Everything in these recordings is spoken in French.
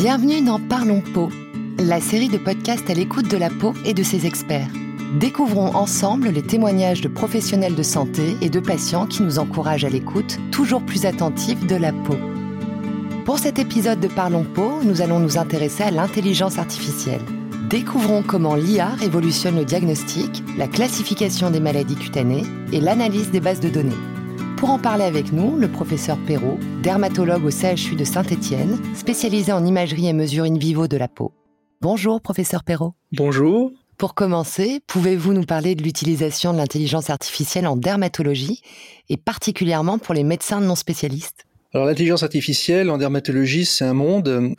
Bienvenue dans Parlons Peau, la série de podcasts à l'écoute de la peau et de ses experts. Découvrons ensemble les témoignages de professionnels de santé et de patients qui nous encouragent à l'écoute toujours plus attentive de la peau. Pour cet épisode de Parlons Peau, nous allons nous intéresser à l'intelligence artificielle. Découvrons comment l'IA révolutionne le diagnostic, la classification des maladies cutanées et l'analyse des bases de données. Pour en parler avec nous, le professeur Perrault, dermatologue au CHU de Saint-Étienne, spécialisé en imagerie et mesure in vivo de la peau. Bonjour, professeur Perrault. Bonjour. Pour commencer, pouvez-vous nous parler de l'utilisation de l'intelligence artificielle en dermatologie et particulièrement pour les médecins non spécialistes? Alors l'intelligence artificielle en dermatologie, c'est un monde.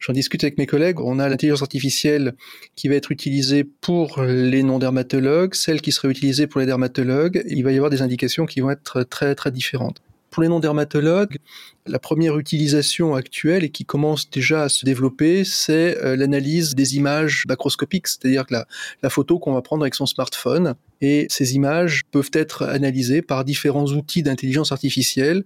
J'en discute avec mes collègues. On a l'intelligence artificielle qui va être utilisée pour les non-dermatologues, celle qui sera utilisée pour les dermatologues. Il va y avoir des indications qui vont être très très différentes. Pour les non-dermatologues, la première utilisation actuelle et qui commence déjà à se développer, c'est euh, l'analyse des images macroscopiques, c'est-à-dire la, la photo qu'on va prendre avec son smartphone et ces images peuvent être analysées par différents outils d'intelligence artificielle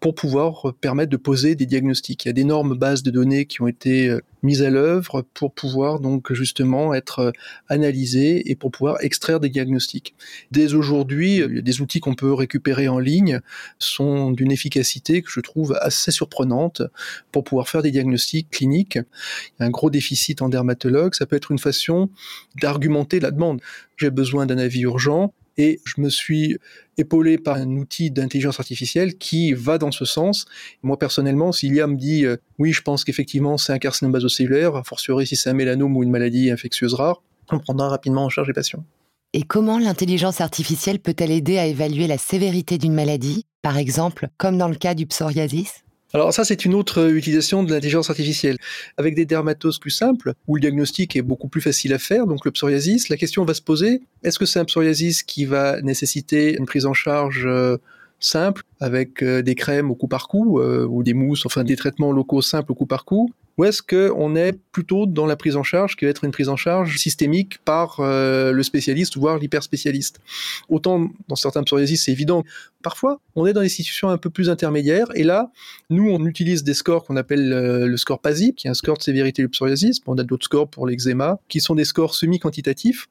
pour pouvoir permettre de poser des diagnostics. Il y a d'énormes bases de données qui ont été euh, mises à l'œuvre pour pouvoir donc justement être euh, analysées et pour pouvoir extraire des diagnostics. Dès aujourd'hui, des outils qu'on peut récupérer en ligne sont d'une efficacité que je trouve assez surprenante pour pouvoir faire des diagnostics cliniques. Il y a un gros déficit en dermatologue, ça peut être une façon d'argumenter la demande. J'ai besoin d'un avis urgent, et je me suis épaulé par un outil d'intelligence artificielle qui va dans ce sens. Moi personnellement, si l'IA me dit euh, oui, je pense qu'effectivement c'est un carcinome basocellulaire, a fortiori si c'est un mélanome ou une maladie infectieuse rare, on prendra rapidement en charge les patients. Et comment l'intelligence artificielle peut-elle aider à évaluer la sévérité d'une maladie, par exemple comme dans le cas du psoriasis? Alors ça, c'est une autre utilisation de l'intelligence artificielle. Avec des dermatoses plus simples, où le diagnostic est beaucoup plus facile à faire, donc le psoriasis, la question va se poser, est-ce que c'est un psoriasis qui va nécessiter une prise en charge euh, simple, avec euh, des crèmes au coup par coup, euh, ou des mousses, enfin des traitements locaux simples au coup par coup, ou est-ce qu'on est plutôt dans la prise en charge qui va être une prise en charge systémique par euh, le spécialiste, voire l'hyperspécialiste? Autant dans certains psoriasis, c'est évident. Parfois, on est dans des situations un peu plus intermédiaires, et là, nous, on utilise des scores qu'on appelle le score PASI, qui est un score de sévérité du psoriasis. On a d'autres scores pour l'eczéma, qui sont des scores semi-quantitatifs,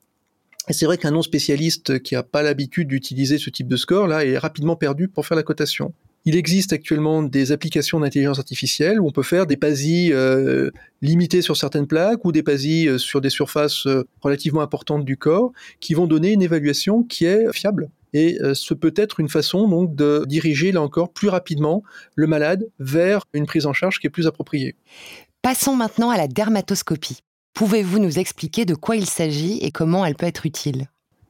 et c'est vrai qu'un non spécialiste qui n'a pas l'habitude d'utiliser ce type de score, là, est rapidement perdu pour faire la cotation. Il existe actuellement des applications d'intelligence artificielle où on peut faire des PASI euh, limités sur certaines plaques ou des PASI euh, sur des surfaces euh, relativement importantes du corps qui vont donner une évaluation qui est fiable. Et ce peut être une façon donc de diriger là encore plus rapidement le malade vers une prise en charge qui est plus appropriée. Passons maintenant à la dermatoscopie. Pouvez-vous nous expliquer de quoi il s'agit et comment elle peut être utile?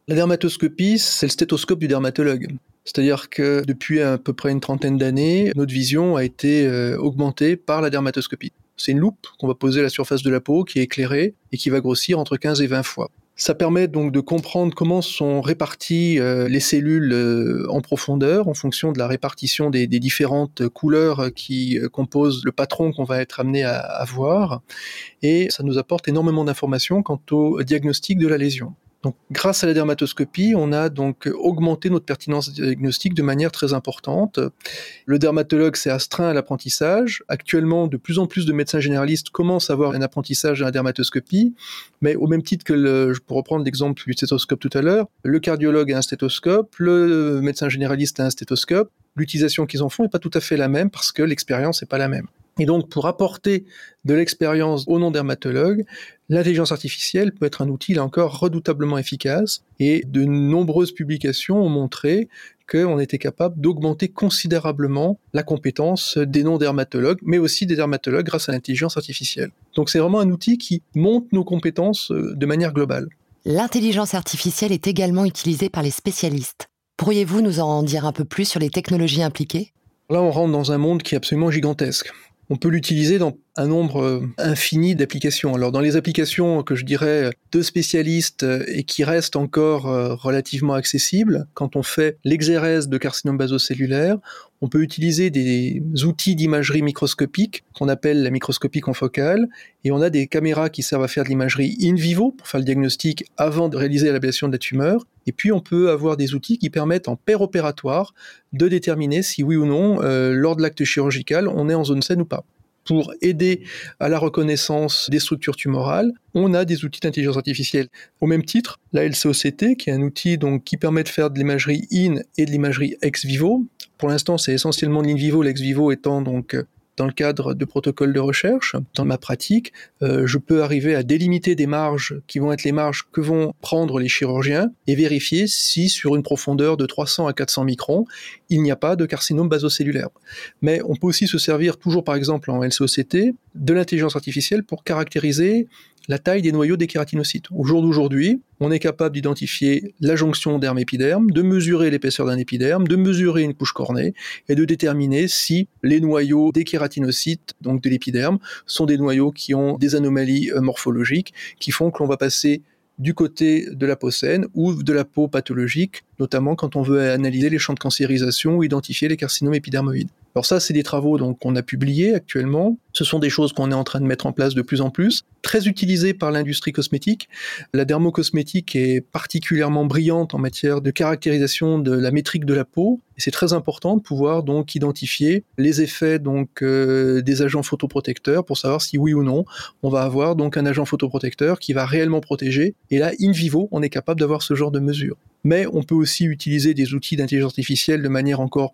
La dermatoscopie, c'est le stéthoscope du dermatologue. C'est-à-dire que depuis à peu près une trentaine d'années, notre vision a été euh, augmentée par la dermatoscopie. C'est une loupe qu'on va poser à la surface de la peau qui est éclairée et qui va grossir entre 15 et 20 fois. Ça permet donc de comprendre comment sont réparties euh, les cellules euh, en profondeur en fonction de la répartition des, différentes couleurs qui composent le patron qu'on va être amené à, à voir. Et ça nous apporte énormément d'informations quant au diagnostic de la lésion. Grâce à la dermatoscopie, on a donc augmenté notre pertinence diagnostique de manière très importante. Le dermatologue s'est astreint à l'apprentissage. Actuellement, de plus en plus de médecins généralistes commencent à avoir un apprentissage de la dermatoscopie, mais au même titre que, le, pour reprendre l'exemple du stéthoscope tout à l'heure, le cardiologue a un stéthoscope, le médecin généraliste a un stéthoscope. L'utilisation qu'ils en font n'est pas tout à fait la même parce que l'expérience n'est pas la même. Et donc, pour apporter de l'expérience aux non-dermatologues, l'intelligence artificielle peut être un outil, là encore, redoutablement efficace. Et de nombreuses publications ont montré qu'on était capable d'augmenter considérablement la compétence des non-dermatologues, mais aussi des dermatologues grâce à l'intelligence artificielle. Donc, c'est vraiment un outil qui monte nos compétences euh, de manière globale. L'intelligence artificielle est également utilisée par les spécialistes. Pourriez-vous nous en dire un peu plus sur les technologies impliquées? Là, on rentre dans un monde qui est absolument gigantesque peut l'utiliser dans un nombre euh, infini d'applications. Alors dans les applications que je dirais de spécialistes euh, et qui restent encore euh, relativement accessibles, quand on fait l'exérèse de carcinome basocellulaire, on peut utiliser des outils d'imagerie microscopique qu'on appelle la microscopie confocale et on a des caméras qui servent à faire de l'imagerie in vivo pour faire le diagnostic avant de réaliser l'ablation de la tumeur. Et puis on peut avoir des outils qui permettent en paire opératoire de déterminer si oui ou non, lors de l'acte chirurgical, on est en zone saine ou pas. Pour aider à la reconnaissance des structures tumorales, on a des outils d'intelligence artificielle. Au même titre, la LCOCT, qui est un outil donc, qui permet de faire de l'imagerie in et de l'imagerie ex vivo. Pour l'instant, c'est essentiellement de l'in vivo, l'ex vivo étant donc dans le cadre de protocoles de recherche, dans ma pratique, euh, je peux arriver à délimiter des marges qui vont être les marges que vont prendre les chirurgiens et vérifier si sur une profondeur de 300 à 400 microns, il n'y a pas de carcinome basocellulaire. Mais on peut aussi se servir, toujours par exemple en LCOCT, de l'intelligence artificielle pour caractériser la taille des noyaux des kératinocytes. Au jour d'aujourd'hui, on est capable d'identifier la jonction derme-épiderme, de mesurer l'épaisseur d'un épiderme, de mesurer une couche cornée et de déterminer si les noyaux des kératinocytes, donc de l'épiderme, sont des noyaux qui ont des anomalies euh, morphologiques qui font que l'on va passer du côté de la peau saine ou de la peau pathologique, notamment quand on veut analyser les champs de cancérisation ou identifier les carcinomes épidermoïdes. Alors ça, c'est des travaux donc qu'on a publiés actuellement. Ce sont des choses qu'on est en train de mettre en place de plus en plus, très utilisées par l'industrie cosmétique. La dermocosmétique est particulièrement brillante en matière de caractérisation de la métrique de la peau. Et c'est très important de pouvoir donc identifier les effets donc euh, des agents photoprotecteurs pour savoir si oui ou non on va avoir donc un agent photoprotecteur qui va réellement protéger. Et là, in vivo, on est capable d'avoir ce genre de mesures. Mais on peut aussi utiliser des outils d'intelligence artificielle de manière encore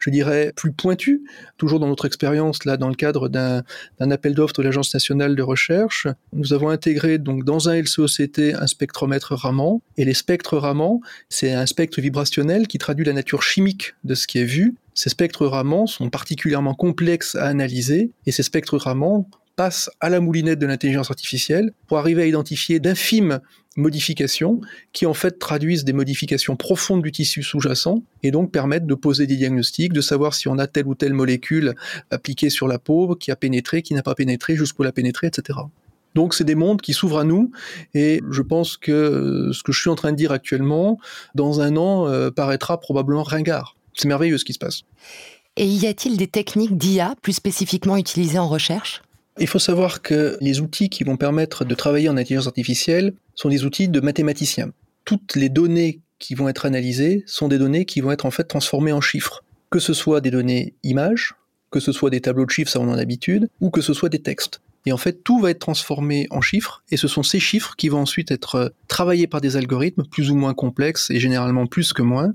je dirais, plus pointu, toujours dans notre expérience, là, dans le cadre d'un appel d'offres de l'Agence nationale de recherche. Nous avons intégré, donc, dans un LCOCT, un spectromètre Raman. Et les spectres Raman, c'est un spectre vibrationnel qui traduit la nature chimique de ce qui est vu. Ces spectres Raman sont particulièrement complexes à analyser, et ces spectres Raman passent à la moulinette de l'intelligence artificielle pour arriver à identifier d'infimes modifications qui en fait traduisent des modifications profondes du tissu sous-jacent et donc permettent de poser des diagnostics, de savoir si on a telle ou telle molécule appliquée sur la peau, qui a pénétré, qui n'a pas pénétré, jusqu'où l'a pénétré, etc. Donc c'est des mondes qui s'ouvrent à nous et je pense que ce que je suis en train de dire actuellement, dans un an, euh, paraîtra probablement ringard. C'est merveilleux ce qui se passe. Et y a-t-il des techniques d'IA plus spécifiquement utilisées en recherche? Il faut savoir que les outils qui vont permettre de travailler en intelligence artificielle sont des outils de mathématiciens. Toutes les données qui vont être analysées sont des données qui vont être en fait transformées en chiffres. Que ce soit des données images, que ce soit des tableaux de chiffres, ça on en a l'habitude, ou que ce soit des textes. Et en fait, tout va être transformé en chiffres, et ce sont ces chiffres qui vont ensuite être euh, travaillés par des algorithmes plus ou moins complexes, et généralement plus que moins.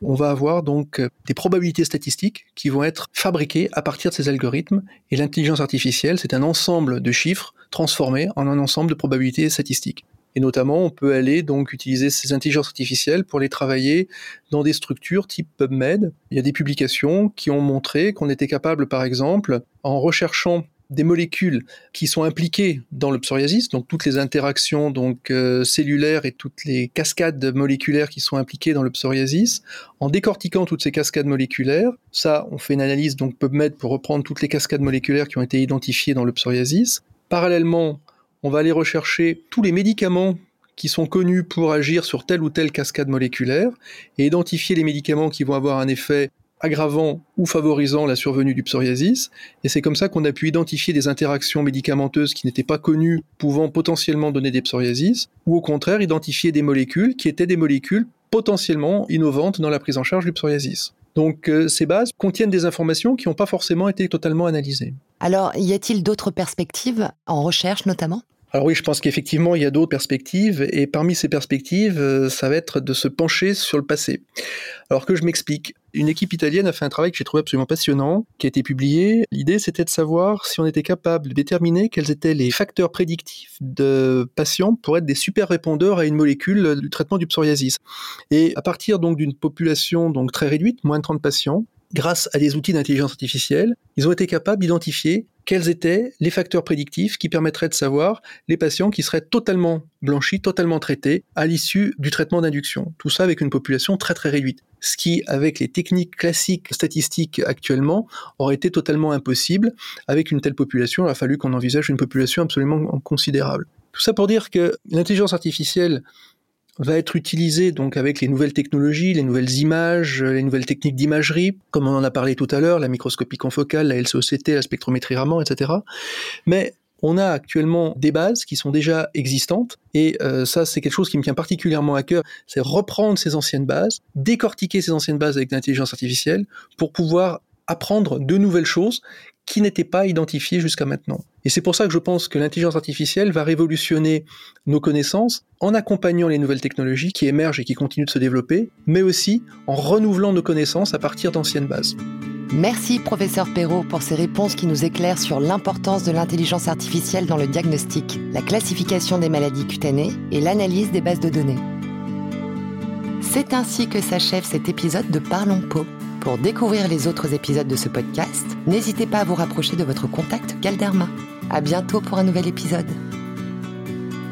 On va avoir donc euh, des probabilités statistiques qui vont être fabriquées à partir de ces algorithmes, et l'intelligence artificielle, c'est un ensemble de chiffres transformés en un ensemble de probabilités statistiques. Et notamment, on peut aller donc utiliser ces intelligences artificielles pour les travailler dans des structures type PubMed. Il y a des publications qui ont montré qu'on était capable, par exemple, en recherchant des molécules qui sont impliquées dans le psoriasis, donc toutes les interactions donc euh, cellulaires et toutes les cascades moléculaires qui sont impliquées dans le psoriasis, en décortiquant toutes ces cascades moléculaires, ça on fait une analyse donc PubMed pour reprendre toutes les cascades moléculaires qui ont été identifiées dans le psoriasis. Parallèlement, on va aller rechercher tous les médicaments qui sont connus pour agir sur telle ou telle cascade moléculaire et identifier les médicaments qui vont avoir un effet aggravant ou favorisant la survenue du psoriasis. Et c'est comme ça qu'on a pu identifier des interactions médicamenteuses qui n'étaient pas connues pouvant potentiellement donner des psoriasis, ou au contraire identifier des molécules qui étaient des molécules potentiellement innovantes dans la prise en charge du psoriasis. Donc euh, ces bases contiennent des informations qui n'ont pas forcément été totalement analysées. Alors, y a-t-il d'autres perspectives, en recherche notamment? Alors oui, je pense qu'effectivement, il y a d'autres perspectives, et parmi ces perspectives, euh, ça va être de se pencher sur le passé. Alors que je m'explique. Une équipe italienne a fait un travail que j'ai trouvé absolument passionnant, qui a été publié. L'idée, c'était de savoir si on était capable de déterminer quels étaient les facteurs prédictifs de patients pour être des super répondeurs à une molécule du traitement du psoriasis. Et à partir d'une population donc très réduite, moins de 30 patients, grâce à des outils d'intelligence artificielle, ils ont été capables d'identifier quels étaient les facteurs prédictifs qui permettraient de savoir les patients qui seraient totalement blanchis, totalement traités à l'issue du traitement d'induction. Tout ça avec une population très très réduite. Ce qui, avec les techniques classiques statistiques actuellement, aurait été totalement impossible. Avec une telle population, il a fallu qu'on envisage une population absolument considérable. Tout ça pour dire que l'intelligence artificielle va être utilisé donc avec les nouvelles technologies, les nouvelles images, les nouvelles techniques d'imagerie, comme on en a parlé tout à l'heure, la microscopie confocale, la LCOCT, la spectrométrie Raman, etc. Mais on a actuellement des bases qui sont déjà existantes, et euh, ça c'est quelque chose qui me tient particulièrement à cœur, c'est reprendre ces anciennes bases, décortiquer ces anciennes bases avec l'intelligence artificielle pour pouvoir apprendre de nouvelles choses qui n'étaient pas identifiés jusqu'à maintenant. Et c'est pour ça que je pense que l'intelligence artificielle va révolutionner nos connaissances en accompagnant les nouvelles technologies qui émergent et qui continuent de se développer, mais aussi en renouvelant nos connaissances à partir d'anciennes bases. Merci professeur Perrault pour ces réponses qui nous éclairent sur l'importance de l'intelligence artificielle dans le diagnostic, la classification des maladies cutanées et l'analyse des bases de données. C'est ainsi que s'achève cet épisode de Parlons Peau. Pour découvrir les autres épisodes de ce podcast, n'hésitez pas à vous rapprocher de votre contact Galderma. À bientôt pour un nouvel épisode.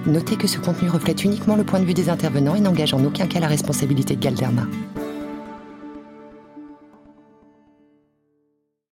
Notez que ce contenu reflète uniquement le point de vue des intervenants et n'engage en aucun cas la responsabilité de Galderma.